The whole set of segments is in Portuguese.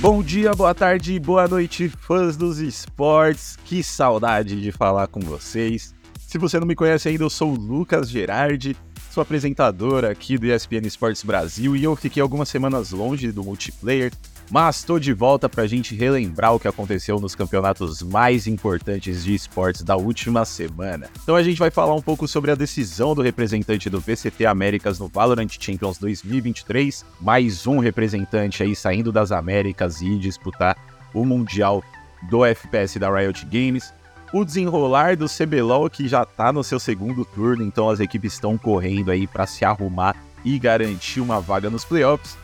Bom dia, boa tarde, boa noite, fãs dos esportes. Que saudade de falar com vocês. Se você não me conhece ainda, eu sou o Lucas Gerardi, sou apresentador aqui do ESPN Esportes Brasil e eu fiquei algumas semanas longe do multiplayer, mas estou de volta para a gente relembrar o que aconteceu nos campeonatos mais importantes de esportes da última semana. Então a gente vai falar um pouco sobre a decisão do representante do VCT Américas no Valorant Champions 2023, mais um representante aí saindo das Américas e disputar o Mundial do FPS da Riot Games. O desenrolar do CBLOL que já está no seu segundo turno, então as equipes estão correndo aí para se arrumar e garantir uma vaga nos playoffs.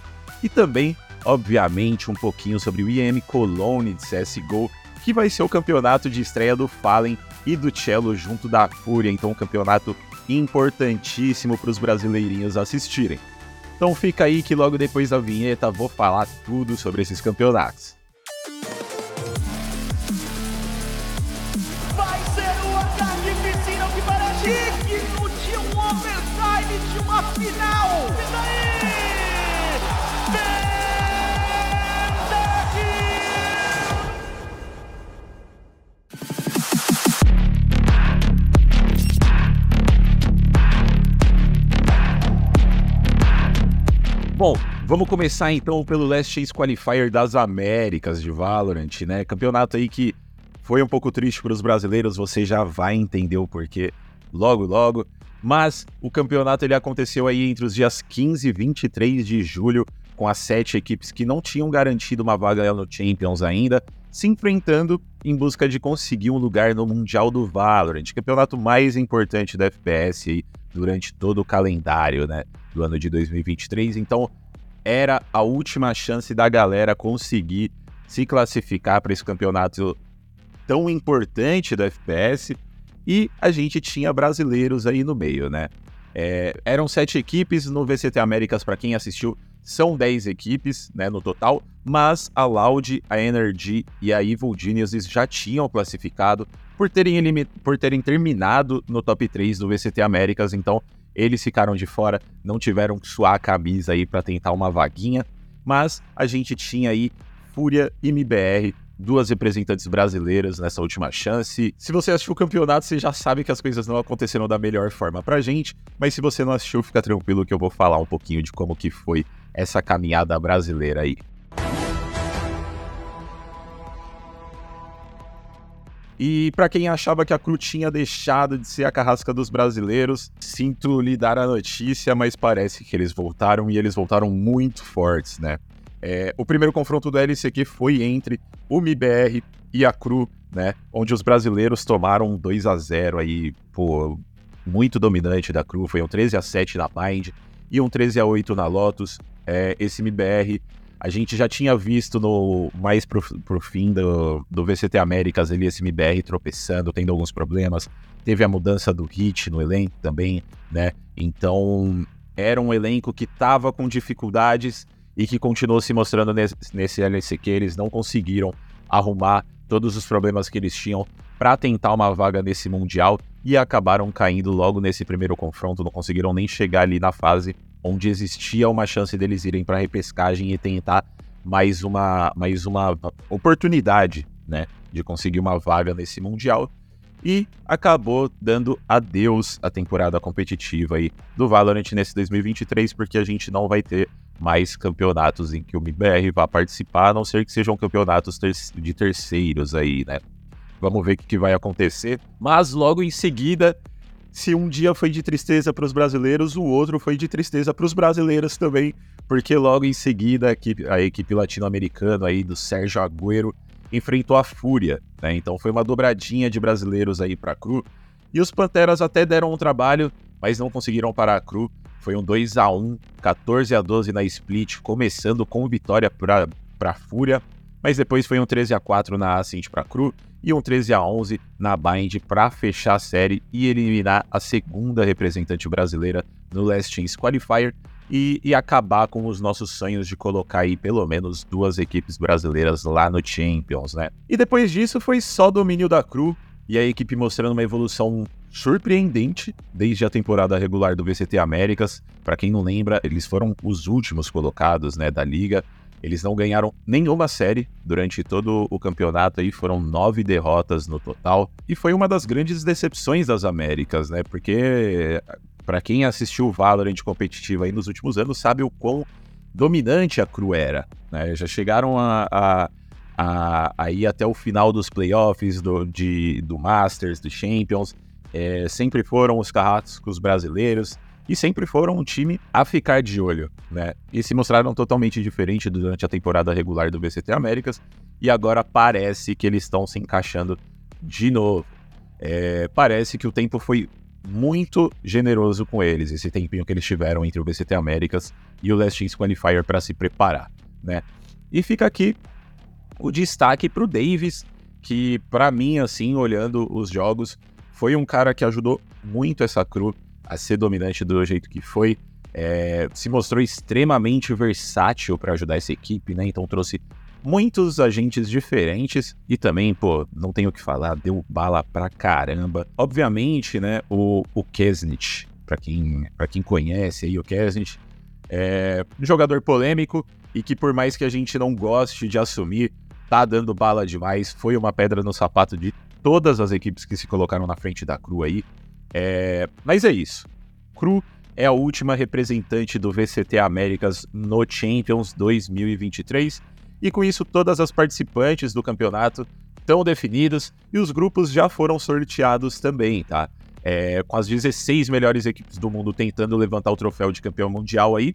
E também obviamente, um pouquinho sobre o IM Cologne de CSGO, que vai ser o campeonato de estreia do Fallen e do Cello junto da Fúria, então um campeonato importantíssimo para os brasileirinhos assistirem. Então fica aí que logo depois da vinheta vou falar tudo sobre esses campeonatos. Vamos começar então pelo Last Chance Qualifier das Américas de Valorant, né? Campeonato aí que foi um pouco triste para os brasileiros, você já vai entender o porquê logo logo. Mas o campeonato ele aconteceu aí entre os dias 15 e 23 de julho, com as sete equipes que não tinham garantido uma vaga no Champions ainda, se enfrentando em busca de conseguir um lugar no Mundial do Valorant, campeonato mais importante da FPS aí durante todo o calendário, né? do ano de 2023. Então, era a última chance da galera conseguir se classificar para esse campeonato tão importante do FPS. E a gente tinha brasileiros aí no meio, né? É, eram sete equipes no VCT Américas, para quem assistiu, são dez equipes né, no total, mas a Loud, a Energy e a Evil Geniuses já tinham classificado por terem, por terem terminado no top 3 do VCT Américas, então eles ficaram de fora, não tiveram que suar a camisa aí para tentar uma vaguinha, mas a gente tinha aí Fúria e MBR, duas representantes brasileiras nessa última chance. Se você assistiu o campeonato, você já sabe que as coisas não aconteceram da melhor forma pra gente, mas se você não assistiu, fica tranquilo que eu vou falar um pouquinho de como que foi essa caminhada brasileira aí. E para quem achava que a Cru tinha deixado de ser a carrasca dos brasileiros, sinto lhe dar a notícia, mas parece que eles voltaram e eles voltaram muito fortes, né? É, o primeiro confronto do LCQ foi entre o MIBR e a Cru, né? Onde os brasileiros tomaram 2 a 0 aí, pô, muito dominante da Cru, foi um 13 a 7 na Mind e um 13 a 8 na Lotus. É, esse MBR a gente já tinha visto no mais pro, pro fim do, do VCT Américas ali esse MBR tropeçando, tendo alguns problemas. Teve a mudança do hit no elenco também, né? Então era um elenco que estava com dificuldades e que continuou se mostrando nesse, nesse LCQ. Eles não conseguiram arrumar todos os problemas que eles tinham para tentar uma vaga nesse Mundial e acabaram caindo logo nesse primeiro confronto, não conseguiram nem chegar ali na fase onde existia uma chance deles irem para a repescagem e tentar mais uma, mais uma oportunidade, né, de conseguir uma vaga nesse mundial. E acabou dando adeus à temporada competitiva aí do Valorant nesse 2023, porque a gente não vai ter mais campeonatos em que o MBR vá participar, a não ser que sejam campeonatos ter de terceiros aí, né? Vamos ver o que, que vai acontecer. Mas logo em seguida se um dia foi de tristeza para os brasileiros, o outro foi de tristeza para os brasileiros também, porque logo em seguida a equipe, equipe latino-americana aí do Sérgio Agüero enfrentou a Fúria, né? Então foi uma dobradinha de brasileiros aí para a Cru. E os Panteras até deram um trabalho, mas não conseguiram parar a Cru. Foi um 2 a 1 14 a 12 na split, começando com vitória para a Fúria, mas depois foi um 13 a 4 na Ascent para a Cru e um 13 a 11 na Bind para fechar a série e eliminar a segunda representante brasileira no Last Chance Qualifier e, e, acabar com os nossos sonhos de colocar aí pelo menos duas equipes brasileiras lá no Champions, né? E depois disso foi só domínio da Cru e a equipe mostrando uma evolução surpreendente desde a temporada regular do VCT Américas. Para quem não lembra, eles foram os últimos colocados, né, da liga Eles não ganharam nenhuma série durante todo o campeonato aí, foram nove derrotas no total. E foi uma das grandes decepções das Américas, né? Porque para quem assistiu o Valorant competitivo aí nos últimos anos, sabe o quão dominante a Cru era. Né? Já chegaram a, a, a, a, ir até o final dos playoffs do, de, do Masters, do Champions. É, sempre foram os carrascos brasileiros e sempre foram um time a ficar de olho, né? E se mostraram totalmente diferente durante a temporada regular do VCT Américas e agora parece que eles estão se encaixando de novo. É, parece que o tempo foi muito generoso com eles, esse tempinho que eles tiveram entre o VCT Américas e o Last Chance Qualifier para se preparar, né? E fica aqui o destaque para o Davis, que para mim, assim, olhando os jogos, foi um cara que ajudou muito essa crew a ser dominante do jeito que foi. É, se mostrou extremamente versátil para ajudar essa equipe, né? Então trouxe muitos agentes diferentes e também, pô, não tenho o que falar, deu bala pra caramba. Obviamente, né, o, o Kesnich, pra quem, quem conhece aí o Kesnich, é um jogador polêmico e que por mais que a gente não goste de assumir, tá dando bala demais, foi uma pedra no sapato de todas as equipes que se colocaram na frente da Cru aí. É... Mas é isso. Cru é a última representante do VCT Américas no Champions 2023 e com isso todas as participantes do campeonato estão definidas e os grupos já foram sorteados também, tá? É, com as 16 melhores equipes do mundo tentando levantar o troféu de campeão mundial aí.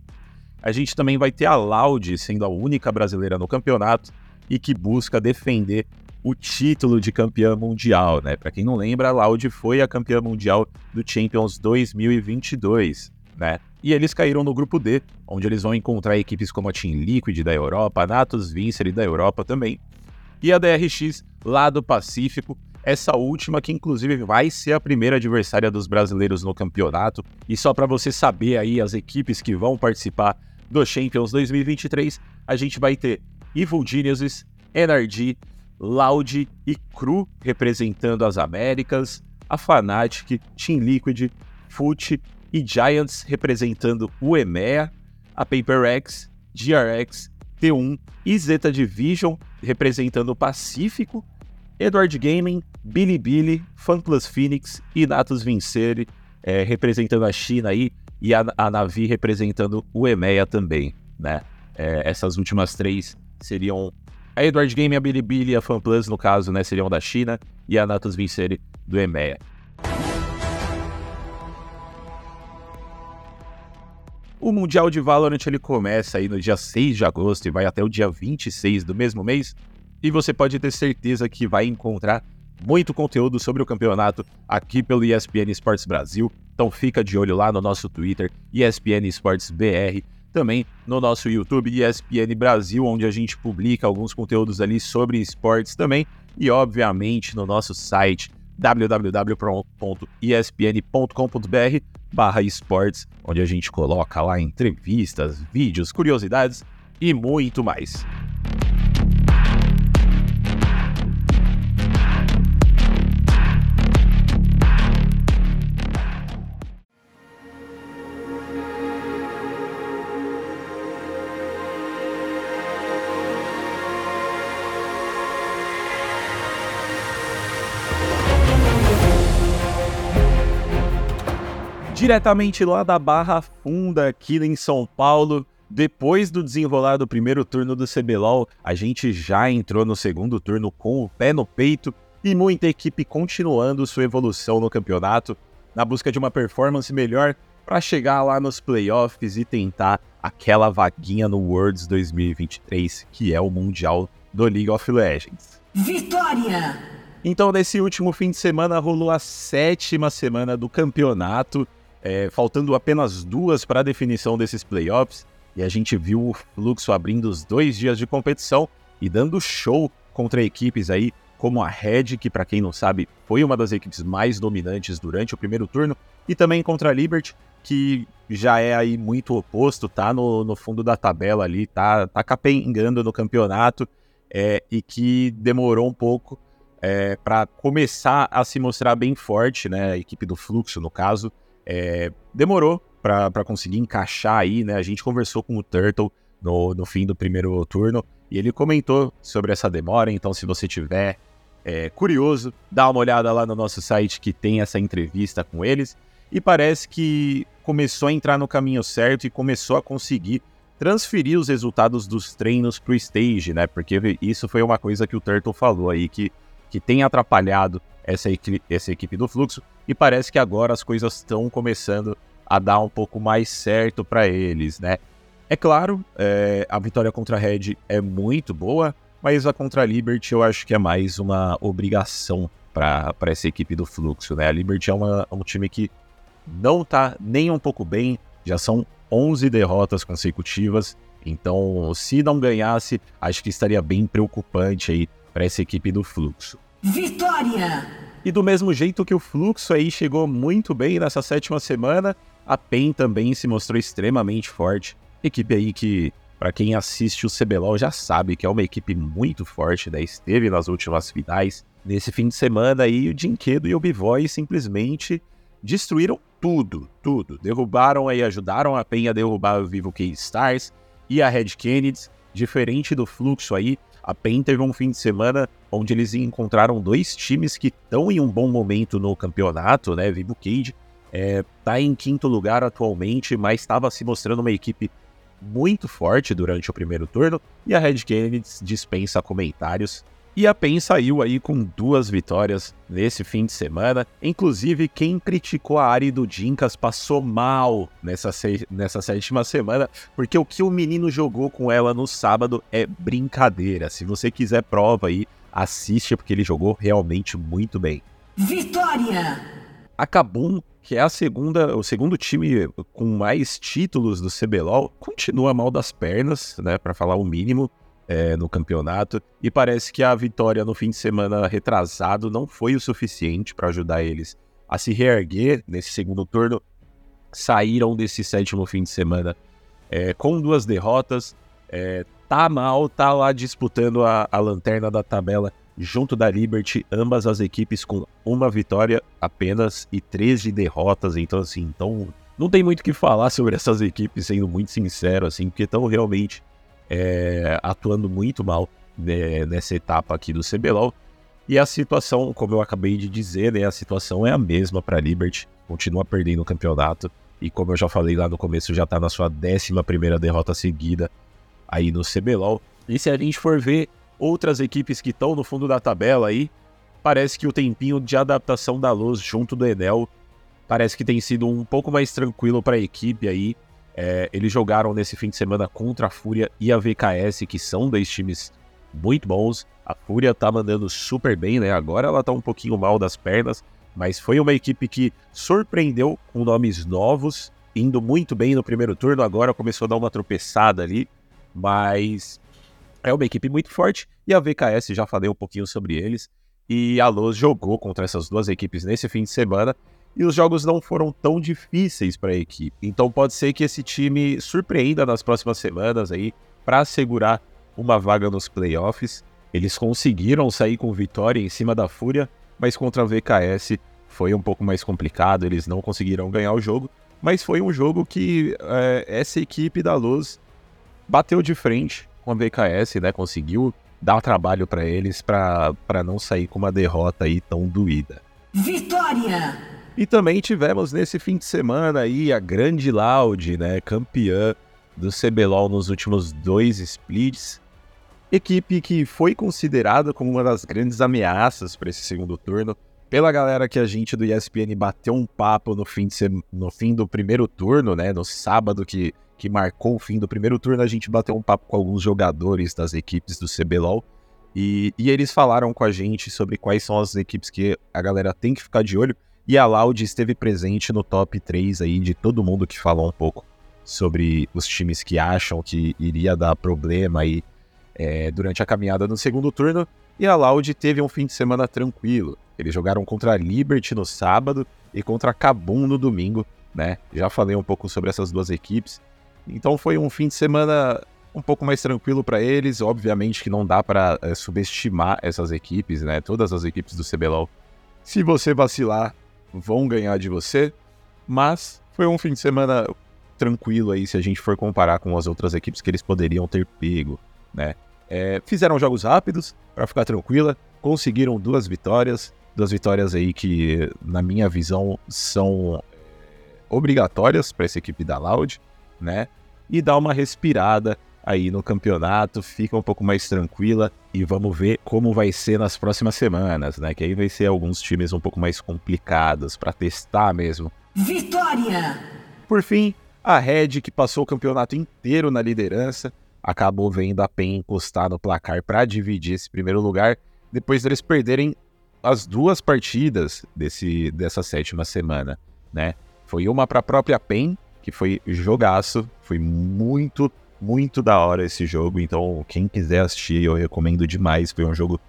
A gente também vai ter a Loud sendo a única brasileira no campeonato e que busca defender o título de campeã mundial, né? Para quem não lembra, a Loud foi a campeã mundial do Champions 2022, né? E eles caíram no grupo D, onde eles vão encontrar equipes como a Team Liquid da Europa, a Natus Vincere da Europa também, e a DRX lá do Pacífico, essa última que inclusive vai ser a primeira adversária dos brasileiros no campeonato. E só para você saber aí as equipes que vão participar do Champions 2023, a gente vai ter Evil Geniuses, NRG, Loud e Cru representando as Américas, a Fnatic, Team Liquid, Foot e Giants representando o EMEA, a PaperX, GRX, T1 e Zeta Division representando o Pacífico, Edward Gaming, Bilibili, FunPlus Phoenix e Natus Vincere é, representando a China aí e a, a Navi representando o EMEA também, né? É, essas últimas três seriam a Edward Game, a Bilibili a FunPlus, no caso, né, seriam da China, e a Natus Vincere do EMEA. O Mundial de Valorant ele começa aí no dia 6 de agosto e vai até o dia 26 do mesmo mês, e você pode ter certeza que vai encontrar muito conteúdo sobre o campeonato aqui pelo ESPN Esportes Brasil. Então fica de olho lá no nosso Twitter, ESPN Esportes BR também no nosso YouTube ESPN Brasil, onde a gente publica alguns conteúdos ali sobre esportes também, e obviamente no nosso site www.espn.com.br barra esportes, onde a gente coloca lá entrevistas, vídeos, curiosidades e muito mais. Diretamente lá da Barra Funda, aqui em São Paulo. Depois do desenrolar do primeiro turno do CBLOL, a gente já entrou no segundo turno com o pé no peito e muita equipe continuando sua evolução no campeonato, na busca de uma performance melhor para chegar lá nos playoffs e tentar aquela vaguinha no Worlds 2023, que é o Mundial do League of Legends. Vitória! Então, nesse último fim de semana, rolou a sétima semana do campeonato é, faltando apenas duas para a definição desses playoffs, e a gente viu o fluxo abrindo os dois dias de competição e dando show contra equipes aí como a Red, que para quem não sabe foi uma das equipes mais dominantes durante o primeiro turno, e também contra a Liberty, que já é aí muito oposto, tá no, no fundo da tabela ali, tá, tá capengando no campeonato, é, e que demorou um pouco é, para começar a se mostrar bem forte, né? A equipe do Fluxo, no caso, é, demorou para conseguir encaixar aí, né? A gente conversou com o Turtle no, no fim do primeiro turno. E ele comentou sobre essa demora, então se você tiver é, curioso, dá uma olhada lá no nosso site que tem essa entrevista com eles. E parece que começou a entrar no caminho certo e começou a conseguir transferir os resultados dos treinos para o stage, né? Porque isso foi uma coisa que o Turtle falou aí, que, que tem atrapalhado essa, essa equipe do fluxo. E parece que agora as coisas estão começando a dar um pouco mais certo para eles, né? É claro, é, a vitória contra a Red é muito boa, mas a contra a Liberty eu acho que é mais uma obrigação para essa equipe do Fluxo, né? A Liberty é uma, um time que não tá nem um pouco bem, já são 11 derrotas consecutivas, então se não ganhasse, acho que estaria bem preocupante aí para essa equipe do Fluxo. Vitória! E do mesmo jeito que o Fluxo aí chegou muito bem nessa sétima semana, a PEN também se mostrou extremamente forte Equipe aí que, para quem assiste o CBLOL, já sabe que é uma equipe muito forte, né? Esteve nas últimas finais. Nesse fim de semana aí, o Dinquedo e o Bivoy simplesmente destruíram tudo, tudo. Derrubaram e ajudaram a PEN a derrubar o Vivo K-Stars e a Red Kennedy. Diferente do fluxo aí, a PEN teve um fim de semana onde eles encontraram dois times que estão em um bom momento no campeonato, né? Vivo Cage é, tá em quinto lugar atualmente, mas estava se mostrando uma equipe muito forte durante o primeiro turno e a Red Kennedy dispensa comentários. E a PEN saiu aí com duas vitórias nesse fim de semana. Inclusive, quem criticou a Ari do Dinkas passou mal nessa, nessa sétima semana, porque o que o menino jogou com ela no sábado é brincadeira. Se você quiser prova aí, assiste, porque ele jogou realmente muito bem. Vitória! A Kabum que é a segunda, o segundo time com mais títulos do CBLOL, continua mal das pernas, né, para falar o mínimo, é, no campeonato. E parece que a vitória no fim de semana retrasado não foi o suficiente para ajudar eles a se reerguer nesse segundo turno. Saíram desse sétimo fim de semana é, com duas derrotas. É, tá mal, tá lá disputando a, a lanterna da tabela junto da Liberty, ambas as equipes com uma vitória apenas e 13 derrotas. Então, assim, então não tem muito o que falar sobre essas equipes, sendo muito sincero, assim, porque estão realmente é, atuando muito mal né, nessa etapa aqui do CBLOL. E a situação, como eu acabei de dizer, né, a situação é a mesma para a Liberty, continua perdendo o campeonato. E como eu já falei lá no começo, já está na sua 11 derrota seguida aí no CBLOL. E se a gente for ver outras equipes que estão no fundo da tabela aí, parece que o tempinho de adaptação da luz junto do Enel parece que tem sido um pouco mais tranquilo para a equipe aí. É, eles jogaram nesse fim de semana contra a Fúria e a VKS, que são dois times muito bons. A Fúria tá mandando super bem, né? Agora ela tá um pouquinho mal das pernas, mas foi uma equipe que surpreendeu com nomes novos, indo muito bem no primeiro turno. Agora começou a dar uma tropeçada ali, mas é uma equipe muito forte e a VKS, já falei um pouquinho sobre eles. E a Luz jogou contra essas duas equipes nesse fim de semana e os jogos não foram tão difíceis para a equipe. Então pode ser que esse time surpreenda nas próximas semanas aí para assegurar uma vaga nos playoffs. Eles conseguiram sair com vitória em cima da Fúria, mas contra a VKS foi um pouco mais complicado, eles não conseguiram ganhar o jogo. Mas foi um jogo que é, essa equipe da Luz bateu de frente com a VKS, né? Conseguiu dar trabalho para eles para não sair com uma derrota aí tão doída. Vitória! E também tivemos nesse fim de semana aí a grande Loud, né? Campeã do CBLOL nos últimos dois splits. Equipe que foi considerada como uma das grandes ameaças para esse segundo turno pela galera que a gente do ESPN bateu um papo no fim, de ser, no fim do primeiro turno, né? No sábado que que marcou o fim do primeiro turno, a gente bateu um papo com alguns jogadores das equipes do CBLOL. E, e eles falaram com a gente sobre quais são as equipes que a galera tem que ficar de olho. E a Loud esteve presente no top 3 aí de todo mundo que falou um pouco sobre os times que acham que iria dar problema aí é, durante a caminhada no segundo turno. E a Loud teve um fim de semana tranquilo. Eles jogaram contra a Liberty no sábado e contra a Kabum no domingo, né? Já falei um pouco sobre essas duas equipes. Então foi um fim de semana um pouco mais tranquilo para eles. Obviamente que não dá para é, subestimar essas equipes, né? Todas as equipes do CBLOL. Se você vacilar, vão ganhar de você. Mas foi um fim de semana tranquilo aí se a gente for comparar com as outras equipes que eles poderiam ter pego, né? É, fizeram jogos rápidos para ficar tranquila, conseguiram duas vitórias, duas vitórias aí que, na minha visão, são é, obrigatórias para essa equipe da Loud, né? E dá uma respirada aí no campeonato, fica um pouco mais tranquila e vamos ver como vai ser nas próximas semanas, né? Que aí vai ser alguns times um pouco mais complicados para testar mesmo. Vitória! Por fim, a Red, que passou o campeonato inteiro na liderança, acabou vendo a PEN encostar no placar para dividir esse primeiro lugar, depois deles perderem as duas partidas desse, dessa sétima semana, né? Foi uma para a própria PEN, que foi jogaço, foi muito muito da hora esse jogo, então quem quiser assistir, eu recomendo demais. Foi um jogo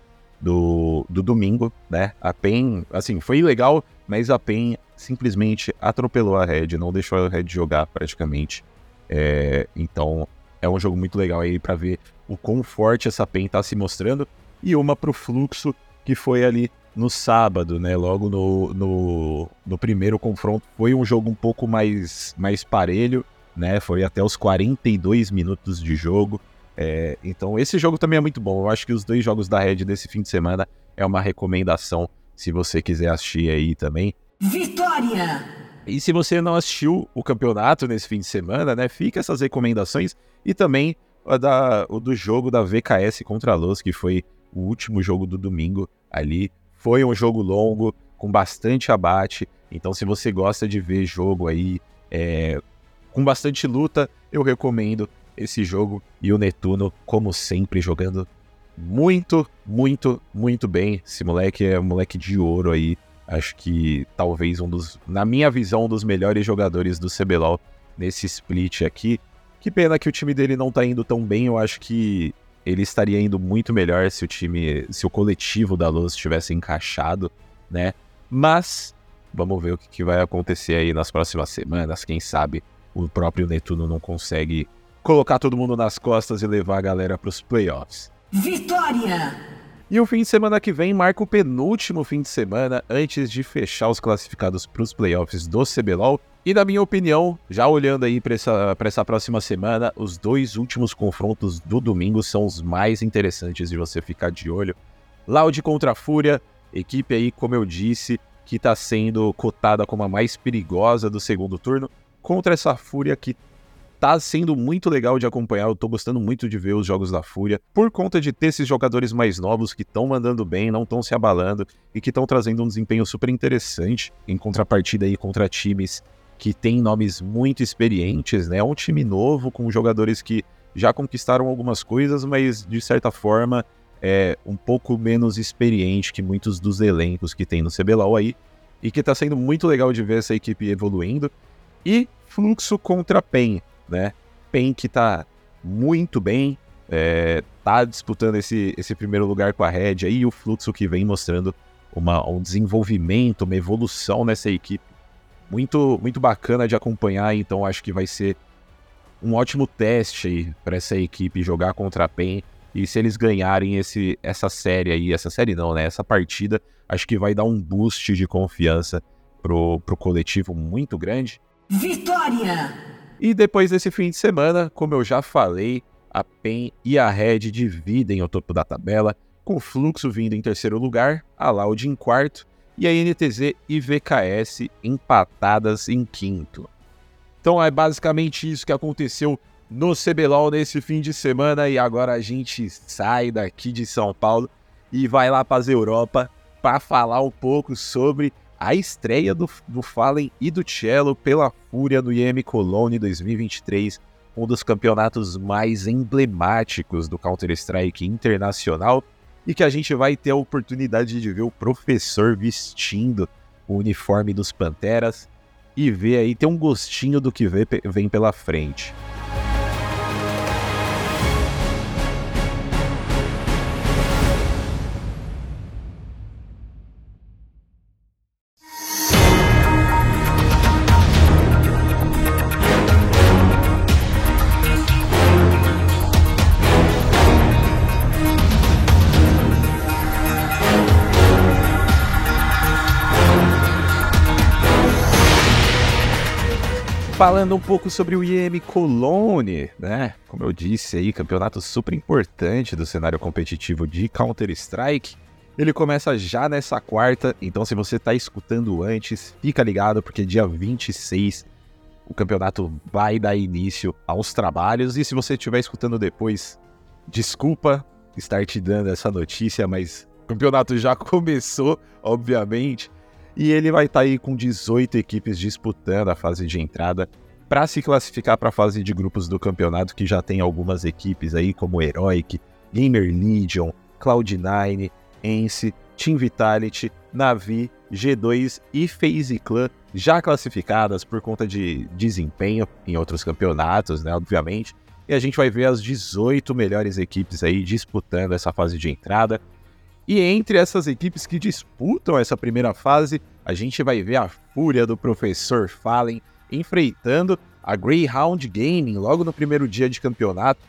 do, do domingo, né? A PEN, assim, foi legal, mas a PEN simplesmente atropelou a Red, não deixou a Red jogar praticamente. É, então é um jogo muito legal aí para ver o quão forte essa PEN tá se mostrando. E uma pro Fluxo, que foi ali no sábado, né? Logo no, no, no primeiro confronto. Foi um jogo um pouco mais, mais parelho né? Foi até os 42 minutos de jogo. É, então esse jogo também é muito bom. Eu acho que os dois jogos da Red desse fim de semana é uma recomendação se você quiser assistir aí também. Vitória! E se você não assistiu o campeonato nesse fim de semana, né? Fica essas recomendações e também o, da, o do jogo da VKS contra a Luz, que foi o último jogo do domingo ali. Foi um jogo longo, com bastante abate. Então, se você gosta de ver jogo aí é, com bastante luta, eu recomendo esse jogo e o Netuno, como sempre, jogando muito, muito, muito bem. Esse moleque é um moleque de ouro aí. Acho que talvez um dos, na minha visão, um dos melhores jogadores do CBLOL nesse split aqui. Que pena que o time dele não tá indo tão bem. Eu acho que ele estaria indo muito melhor se o time, se o coletivo da Luz tivesse encaixado, né? Mas vamos ver o que, que vai acontecer aí nas próximas semanas, quem sabe o próprio Netuno não consegue colocar todo mundo nas costas e levar a galera para os playoffs. Vitória! E o fim de semana que vem marca o penúltimo fim de semana antes de fechar os classificados para os playoffs do CBLOL. E na minha opinião, já olhando aí para essa, essa próxima semana, os dois últimos confrontos do domingo são os mais interessantes de você ficar de olho. Loud contra a Fúria, equipe aí, como eu disse, que está sendo cotada como a mais perigosa do segundo turno contra essa Fúria que tá sendo muito legal de acompanhar. Eu tô gostando muito de ver os jogos da Fúria, por conta de ter esses jogadores mais novos que estão mandando bem, não estão se abalando e que estão trazendo um desempenho super interessante em contrapartida aí contra times que têm nomes muito experientes, né? É um time novo com jogadores que já conquistaram algumas coisas, mas de certa forma é um pouco menos experiente que muitos dos elencos que tem no CBLOL aí. E que tá sendo muito legal de ver essa equipe evoluindo. E Fluxo contra PEN, né? PEN que tá muito bem, é, tá disputando esse, esse primeiro lugar com a Red aí, e o Fluxo que vem mostrando uma, um desenvolvimento, uma evolução nessa equipe. Muito, muito bacana de acompanhar, então acho que vai ser um ótimo teste para essa equipe jogar contra a PEN. E se eles ganharem esse, essa série aí, essa série não, né? Essa partida, acho que vai dar um boost de confiança pro, pro coletivo muito grande. Vitória! E depois desse fim de semana, como eu já falei, a PEN e a Red dividem o topo da tabela, com o Fluxo vindo em terceiro lugar, a Loud em quarto e a NTZ e VKS empatadas em quinto. Então é basicamente isso que aconteceu no CBLOL nesse fim de semana e agora a gente sai daqui de São Paulo e vai lá para a Europa para falar um pouco sobre a estreia do, do Fallen e do Cello pela Fúria no IEM Cologne 2023, um dos campeonatos mais emblemáticos do Counter-Strike internacional, e que a gente vai ter a oportunidade de ver o professor vestindo o uniforme dos Panteras e ver aí, ter um gostinho do que vem pela frente. Falando um pouco sobre o IEM Cologne, né? Como eu disse aí, campeonato super importante do cenário competitivo de Counter-Strike. Ele começa já nessa quarta, então se você está escutando antes, fica ligado porque dia 26 o campeonato vai dar início aos trabalhos e se você estiver escutando depois, desculpa estar te dando essa notícia, mas o campeonato já começou, obviamente, e ele vai estar tá aí com 18 equipes disputando a fase de entrada para se classificar para a fase de grupos do campeonato, que já tem algumas equipes aí como Heroic, Gamer Legion, Cloud9, Ence, Team Vitality, Navi, G2 e FaZe Clan já classificadas por conta de desempenho em outros campeonatos, né, obviamente. E a gente vai ver as 18 melhores equipes aí disputando essa fase de entrada. E entre essas equipes que disputam essa primeira fase, a gente vai ver a fúria do professor Fallen enfrentando a Greyhound Gaming logo no primeiro dia de campeonato.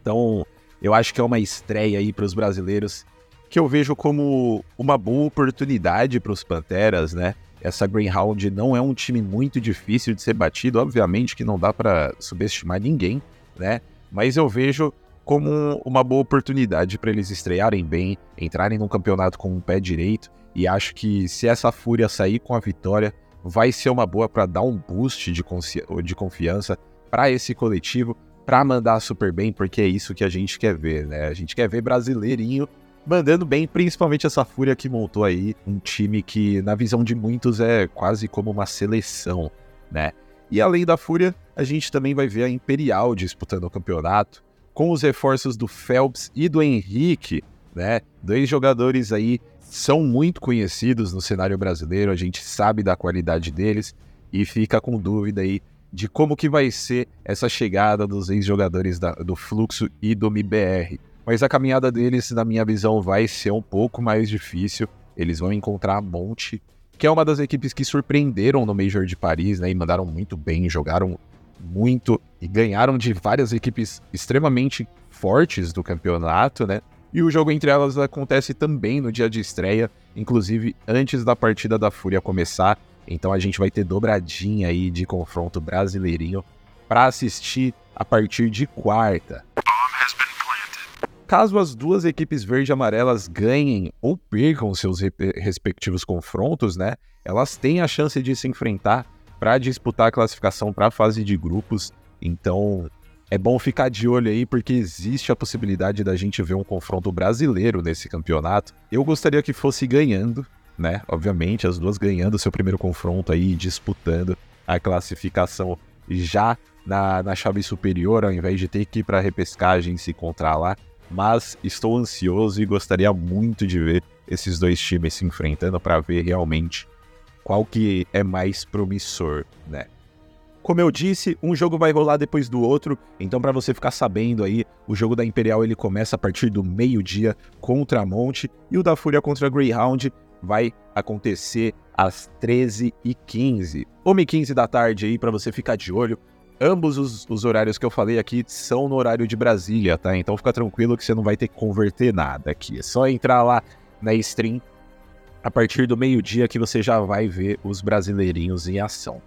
Então, eu acho que é uma estreia aí para os brasileiros que eu vejo como uma boa oportunidade para os Panteras, né? Essa Greyhound não é um time muito difícil de ser batido, obviamente que não dá para subestimar ninguém, né? Mas eu vejo como uma boa oportunidade para eles estrearem bem, entrarem num campeonato com um pé direito, e acho que se essa fúria sair com a vitória, vai ser uma boa para dar um boost de, de confiança para esse coletivo, para mandar super bem, porque é isso que a gente quer ver, né? A gente quer ver brasileirinho mandando bem, principalmente essa Fúria que montou aí um time que, na visão de muitos, é quase como uma seleção, né? E além da Fúria, a gente também vai ver a Imperial disputando o campeonato, com os reforços do Phelps e do Henrique, né? Dois jogadores aí são muito conhecidos no cenário brasileiro, a gente sabe da qualidade deles e fica com dúvida aí de como que vai ser essa chegada dos ex-jogadores do Fluxo e do MIBR. Mas a caminhada deles, na minha visão, vai ser um pouco mais difícil. Eles vão encontrar a Monte, que é uma das equipes que surpreenderam no Major de Paris, né? E mandaram muito bem, jogaram muito e ganharam de várias equipes extremamente fortes do campeonato, né? E o jogo entre elas acontece também no dia de estreia, inclusive antes da partida da Fúria começar. Então a gente vai ter dobradinha aí de confronto brasileirinho para assistir a partir de quarta. Caso as duas equipes verde e amarelas ganhem ou percam seus respectivos confrontos, né, elas têm a chance de se enfrentar para disputar a classificação para a fase de grupos. Então, é bom ficar de olho aí porque existe a possibilidade da gente ver um confronto brasileiro nesse campeonato. Eu gostaria que fosse ganhando, né? Obviamente, as duas ganhando seu primeiro confronto aí, disputando a classificação já na, na chave superior, ao invés de ter que ir para repescagem e se encontrar lá mas estou ansioso e gostaria muito de ver esses dois times se enfrentando para ver realmente qual que é mais promissor, né? Como eu disse, um jogo vai rolar depois do outro, então para você ficar sabendo aí, o jogo da Imperial ele começa a partir do meio-dia contra a Monte e o da Fúria contra a Greyhound vai acontecer às 13h15. 1h15 da tarde aí para você ficar de olho. Ambos os, os, horários que eu falei aqui são no horário de Brasília, tá? Então fica tranquilo que você não vai ter que converter nada aqui. É só entrar lá na stream a partir do meio-dia que você já vai ver os brasileirinhos em ação.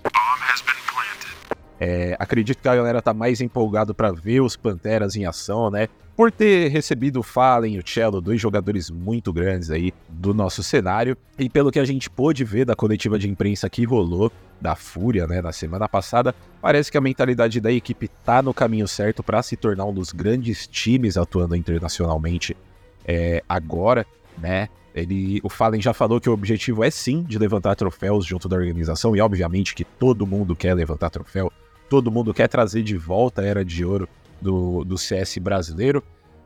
É, acredito que a galera tá mais empolgado para ver os Panteras em ação, né? Por ter recebido o Fallen e o Cello, dois jogadores muito grandes aí do nosso cenário. E pelo que a gente pôde ver da coletiva de imprensa que rolou da Fúria, né, na semana passada, parece que a mentalidade da equipe tá no caminho certo para se tornar um dos grandes times atuando internacionalmente é, agora, né? Ele, o Fallen já falou que o objetivo é sim de levantar troféus junto da organização, e obviamente que todo mundo quer levantar troféu todo mundo quer trazer de volta a era de ouro do, do CS brasileiro,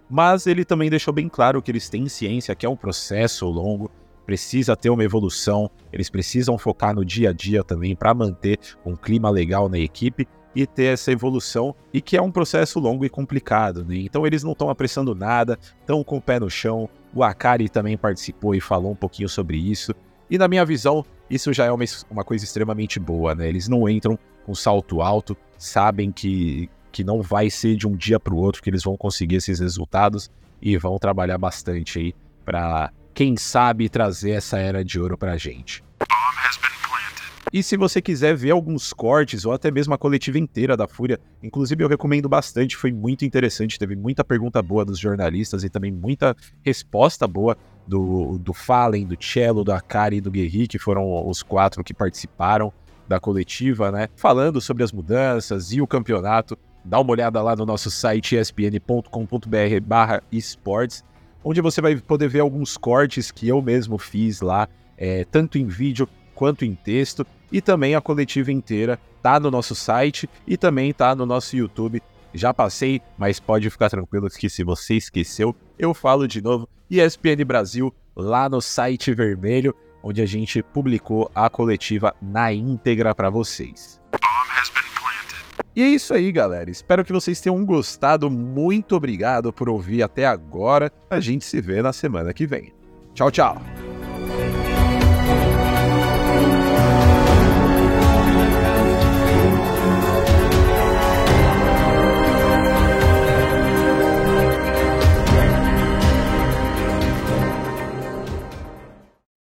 mas ele também deixou bem claro que eles têm ciência que é um processo longo, precisa ter uma evolução, eles precisam focar no dia a dia também para manter um clima legal na equipe e ter essa evolução e que é um processo longo e complicado, né? Então eles não estão apressando nada, estão com o pé no chão. O Akari também participou e falou um pouquinho sobre isso. E na minha visão, isso já é uma, uma coisa extremamente boa, né? Eles não entram com salto alto, sabem que, que não vai ser de um dia para o outro que eles vão conseguir esses resultados e vão trabalhar bastante aí para, quem sabe, trazer essa era de ouro para a gente. E se você quiser ver alguns cortes ou até mesmo a coletiva inteira da Fúria, inclusive eu recomendo bastante, foi muito interessante, teve muita pergunta boa dos jornalistas e também muita resposta boa do, do Fallen, do Cello, do Akari e do Guerri, que foram os quatro que participaram da coletiva, né? Falando sobre as mudanças e o campeonato. Dá uma olhada lá no nosso site espn.com.br barra esportes, onde você vai poder ver alguns cortes que eu mesmo fiz lá, é, tanto em vídeo quanto em texto, e também a coletiva inteira tá no nosso site e também tá no nosso YouTube. Já passei, mas pode ficar tranquilo que se você esqueceu, eu falo de novo. ESPN Brasil lá no site vermelho, onde a gente publicou a coletiva na íntegra para vocês. E é isso aí, galera. Espero que vocês tenham gostado. Muito obrigado por ouvir até agora. A gente se vê na semana que vem. Tchau, tchau.